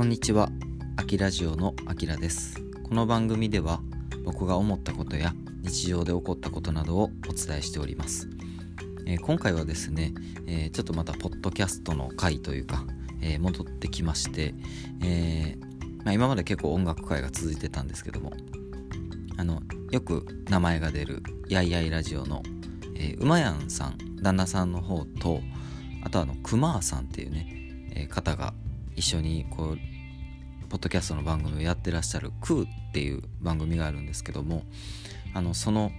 こんにちは、あきラジオのあきらです。この番組では僕が思ったことや日常で起こったことなどをお伝えしております。えー今回はですね、えーちょっとまたポッドキャストの回というか、えー戻ってきまして、えーまあ、今まで結構音楽会が続いてたんですけども、あのよく名前が出るやいやいラジオの、えー、うまやんさん旦那さんの方とあとあのくまーさんっていうね、えー方が一緒にこうポッドキャストの番組をやってらっしゃる「クー」っていう番組があるんですけどもあのその、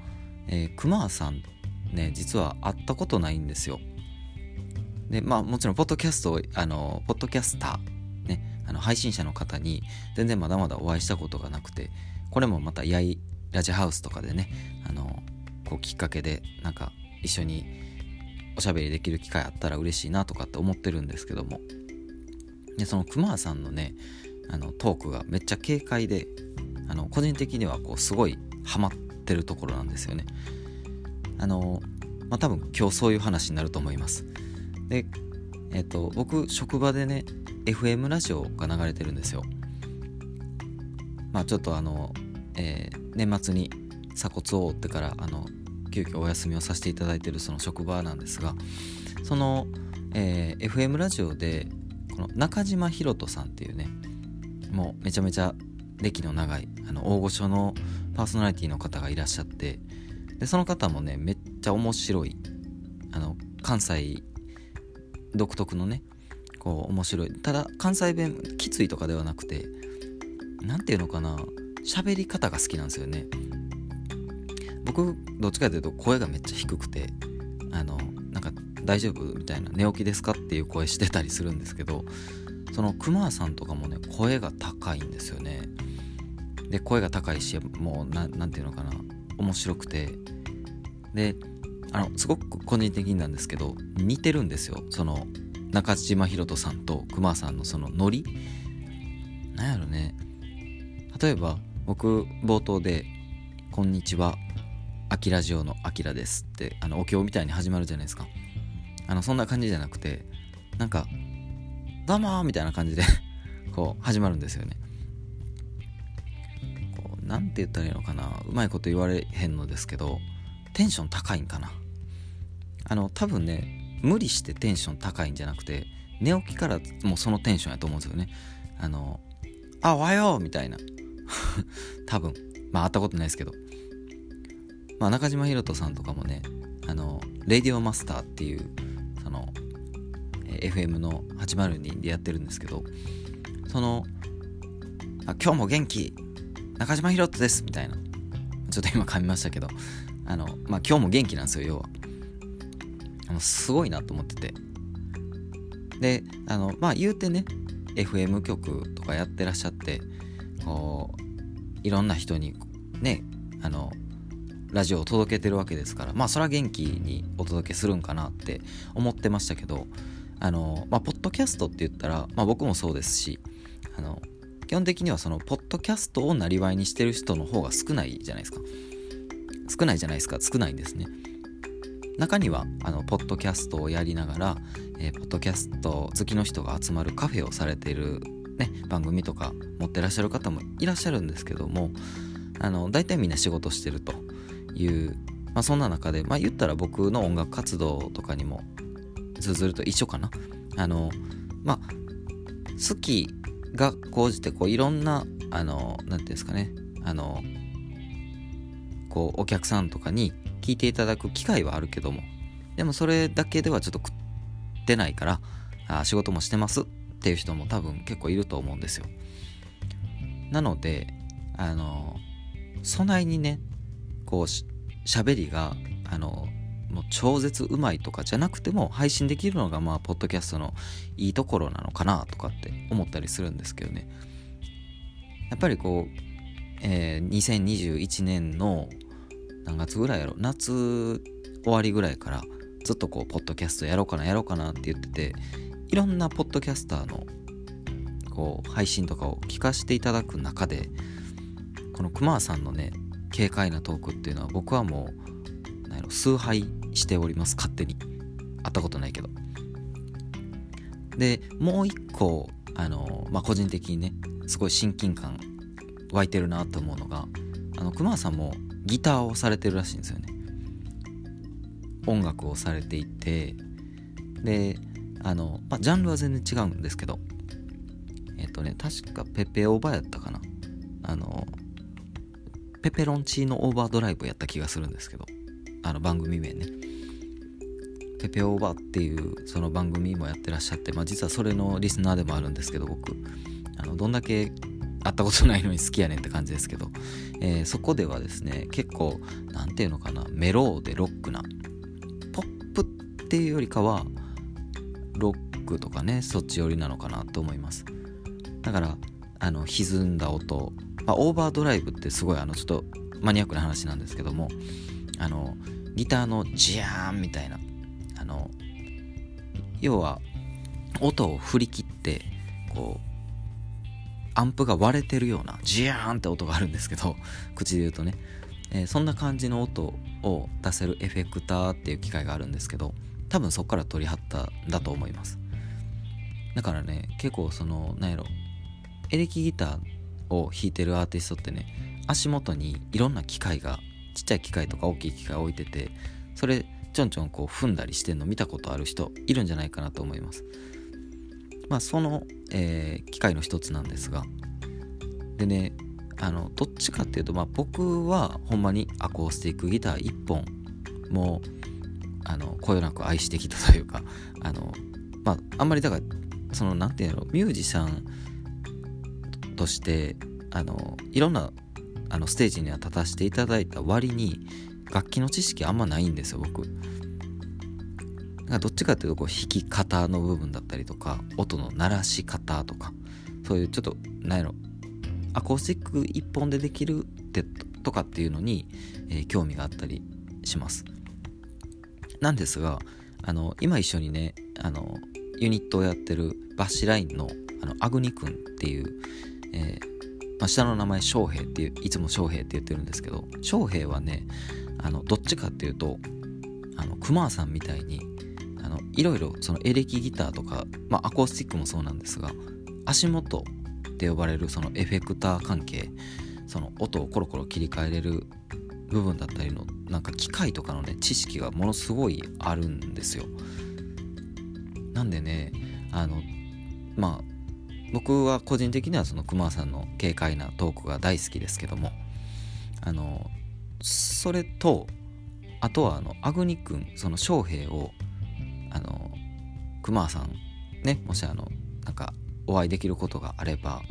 えー、くまーさんね実は会ったことないんですよ。でまあもちろんポッドキャストあのポッドキャスターねあの配信者の方に全然まだまだお会いしたことがなくてこれもまたやいラジハウスとかでねあのこうきっかけでなんか一緒におしゃべりできる機会あったら嬉しいなとかって思ってるんですけども。でそのくまーさんのねあのトークがめっちゃ軽快であの個人的にはこうすごいハマってるところなんですよね。あのまあ多分今日そういう話になると思います。でえっ、と僕職場でね FM ラジオが流れてるんですよ。まあちょっとあの、えー年末に鎖骨を折ってからあの急遽お休みをさせていただいてるその職場なんですがその、えー FM ラジオでこの中島ひろとさんっていうねもうめちゃめちゃ歴の長いあの大御所のパーソナリティの方がいらっしゃってでその方もねめっちゃ面白いあの関西独特のねこう面白い。ただ関西弁きついとかではなくてなんていうのかな喋り方が好きなんですよね。僕どっちかというと声がめっちゃ低くてあのなんか大丈夫？みたいな寝起きですか？っていう声してたりするんですけどそのクマさんとかもね声が高いんですよね。で声が高いしもうななんていうのかな面白くて。であのすごく個人的になんですけど似てるんですよ。その中島ひろとさんとクマさんのそのノリ。なんやろね。例えば僕冒頭で「こんにちはアキラジオのアキラです」ってあのお経みたいに始まるじゃないですか。あのそんな感じじゃなくてなんか「どうも」みたいな感じで こう始まるんですよね。こうなんて言ったらいいのかな。うまいこと言われへんのですけどテンション高いんかな。あの多分ね無理してテンション高いんじゃなくて寝起きからもうそのテンションやと思うんですよね。あの「あおはよう」みたいな。多分。まあ会ったことないですけど。まあ中島ひろとさんとかもねあの「レディオマスター」っていうその FM の802でやってるんですけどそのあ「今日も元気中島ひろとです」みたいな。ちょっと今噛みましたけどあのまあ今日も元気なんですよ要は。あのすごいなと思ってて。であのまあ言うてね FM 局とかやってらっしゃってこういろんな人にねあのラジオを届けてるわけですからまあそれは元気にお届けするんかなって思ってましたけどあのまあポッドキャストって言ったら、まあ、僕もそうですしあの基本的にはそのポッドキャストをなりわいにしてる人の方が少ないじゃないですか。少ないじゃないですか。少ないんですね。中にはあのポッドキャストをやりながら、えーポッドキャスト好きの人が集まるカフェをされている、ね、番組とか持ってらっしゃる方もいらっしゃるんですけどもあの大体みんな仕事してるという、まあ、そんな中で、まあ、言ったら僕の音楽活動とかにも通ずると一緒かな。あのまあ好きが高じてこういろんなあの何ていうんですかね。あのこうお客さんとかに聞いていただく機会はあるけども。でもそれだけではちょっと食ってないからあ仕事もしてますっていう人も多分結構いると思うんですよ。なのであの備えにねこうし喋りがあのもう超絶うまいとかじゃなくても配信できるのがまあポッドキャストのいいところなのかなとかって思ったりするんですけどね。やっぱりこう、えー2021年の何月ぐらいやろ夏終わりぐらいからずっとこうポッドキャストやろうかなやろうかなって言ってていろんなポッドキャスターのこう配信とかを聞かせていただく中でこのクマさんのね軽快なトークっていうのは僕はもうなんやろ崇拝しております。勝手に。会ったことないけど。でもう一個あの、まあ、個人的にねすごい親近感湧いてるなと思うのがあの熊さんもギターをされてるらしいんですよね。音楽をされていて。であの、まあ、ジャンルは全然違うんですけど。えっ、とね確かペペオーバーやったかな。あのペペロンチーノオーバードライブやった気がするんですけど。あの番組名ね。ペペオーバーっていうその番組もやってらっしゃって、まあ、実はそれのリスナーでもあるんですけど僕。あのどんだけ会ったことないのに好きやねんって感じですけど、えー、そこではですね結構何て言うのかなメローでロックなポップっていうよりかはロックとかねそっち寄りなのかなと思います。だからあの歪んだ音、まあ、オーバードライブってすごいあのちょっとマニアックな話なんですけどもあのギターのジャーンみたいな。あの要は音を振り切ってこうアンプが割れてるようなジャーンって音があるんですけど 口で言うとね、えー、そんな感じの音を出せるエフェクターっていう機械があるんですけど多分そこから取り張ったんだと思います。だからね結構そのなんやろエレキギターを弾いてるアーティストってね足元にいろんな機械がちっちゃい機械とか大きい機械置いててそれちょんちょんこう踏んだりしてんの見たことある人いるんじゃないかなと思います。まあその、えー、機械の一つなんですが。でねあのどっちかっていうと、まあ、僕はほんまにアコースティックギター1本もあのこよなく愛してきたというかあのまああんまりだからその何て言うのミュージシャンとしてあのいろんなあのステージには立たせていただいた割に楽器の知識あんまないんですよ僕。どっちかっていうとこう弾き方の部分だったりとか音の鳴らし方とかそういうちょっと何やろアコースティック一本でできるってとかっていうのに、えー、興味があったりします。なんですがあの今一緒にねあのユニットをやってるバッシュラインのあのアグニ君っていう、えーまあ、下の名前翔平っていういつも翔平って言ってるんですけど翔平はねあのどっちかっていうとあのクマさんみたいにあのいろいろそのエレキギターとか、まあ、アコースティックもそうなんですが足元って呼ばれるそのエフェクター関係その音をコロコロ切り替えれる部分だったりのなんか機械とかのね知識がものすごいあるんですよ。なんでねあのまあ僕は個人的にはその熊さんの軽快なトークが大好きですけどもあのそれとあとはあのアグニ君その翔平をあの熊さんねもしあのなんかお会いできることがあれば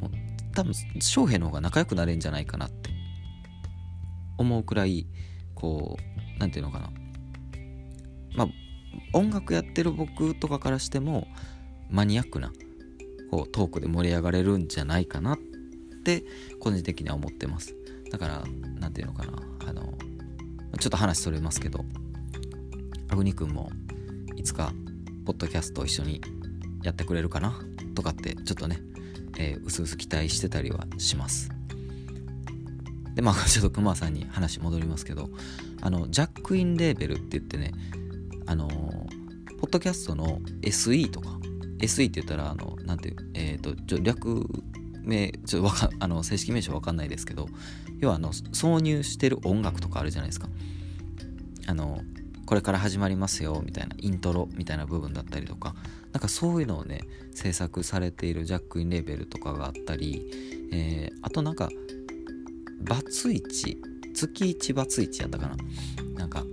もう多分翔平の方が仲良くなれるんじゃないかなって思うくらいこう何て言うのかな。まあ音楽やってる僕とかからしてもマニアックなこうトークで盛り上がれるんじゃないかなって個人的には思ってます。だから何て言うのかな。あのちょっと話それますけどアグニ君もいつかポッドキャストを一緒にやってくれるかな？とかってちょっとね、えー、うすうす期待してたりはします。でまあ ちょっと熊さんに話戻りますけどあのジャックインレーベルって言ってねあのー、ポッドキャストの SE とか SE って言ったらあのなんていうえっ、ー、とちょ略名ちょわかあの正式名称わかんないですけど要はあの挿入してる音楽とかあるじゃないですか。あのこれから始まりますよみたいなイントロみたいな部分だったりとかなんかそういうのをね制作されているジャックインレーベルとかがあったり、えー、あとなんかバツイチ月1バツイチやったかな。なんか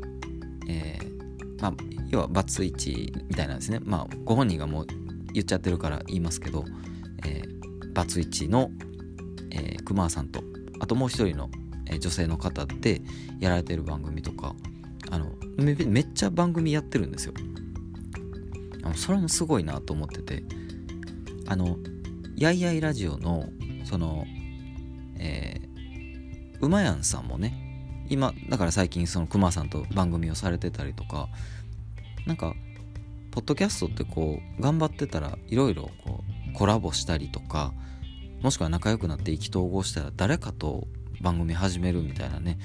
えー、まあ要はバツイチみたいなんですね。まあご本人がもう言っちゃってるから言いますけど、えー、バツイチの、えー、熊さんとあともう一人の、えー、女性の方でやられてる番組とかあのめめっちゃ番組やってるんですよ。あのそれもすごいなと思っててあのやいやいラジオのそのえー、うまやんさんもね今だから最近そのくまさんと番組をされてたりとかなんかポッドキャストってこう頑張ってたらいろいろコラボしたりとかもしくは仲良くなって意気投合したら誰かと番組始めるみたいなね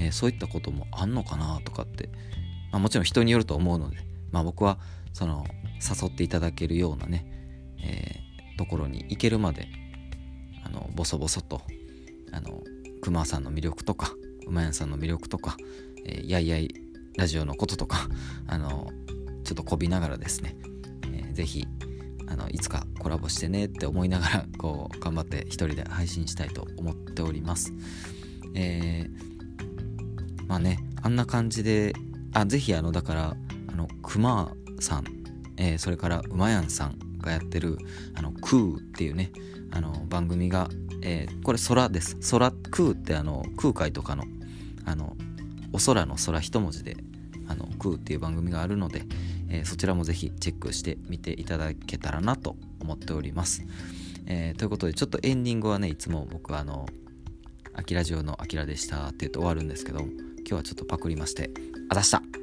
えー、そういったこともあんのかなとかって、まあ、もちろん人によると思うので、まあ、僕はその誘っていただけるようなね、えー、ところに行けるまであのボソボソとあの熊さんの魅力とか馬やんさんの魅力とか、えー、やいやいラジオのこととかあのちょっとこびながらですね、えー、ぜひあのいつかコラボしてねって思いながらこう頑張って一人で配信したいと思っております。えー、まあねあんな感じであぜひあのだからあの熊さん、えー、それから馬やんさんがやってるあのクーっていうねあの番組が、えー、これ空です。空クーってあの空海とかのあのお空の空一文字であのクーっていう番組があるので、えー、そちらもぜひチェックしてみていただけたらなと思っております。えー、ということでちょっとエンディングはねいつも僕はあの「アキラジオのあきらでした」って言うと終わるんですけど今日はちょっとパクりましてあざした